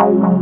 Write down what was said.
Bye.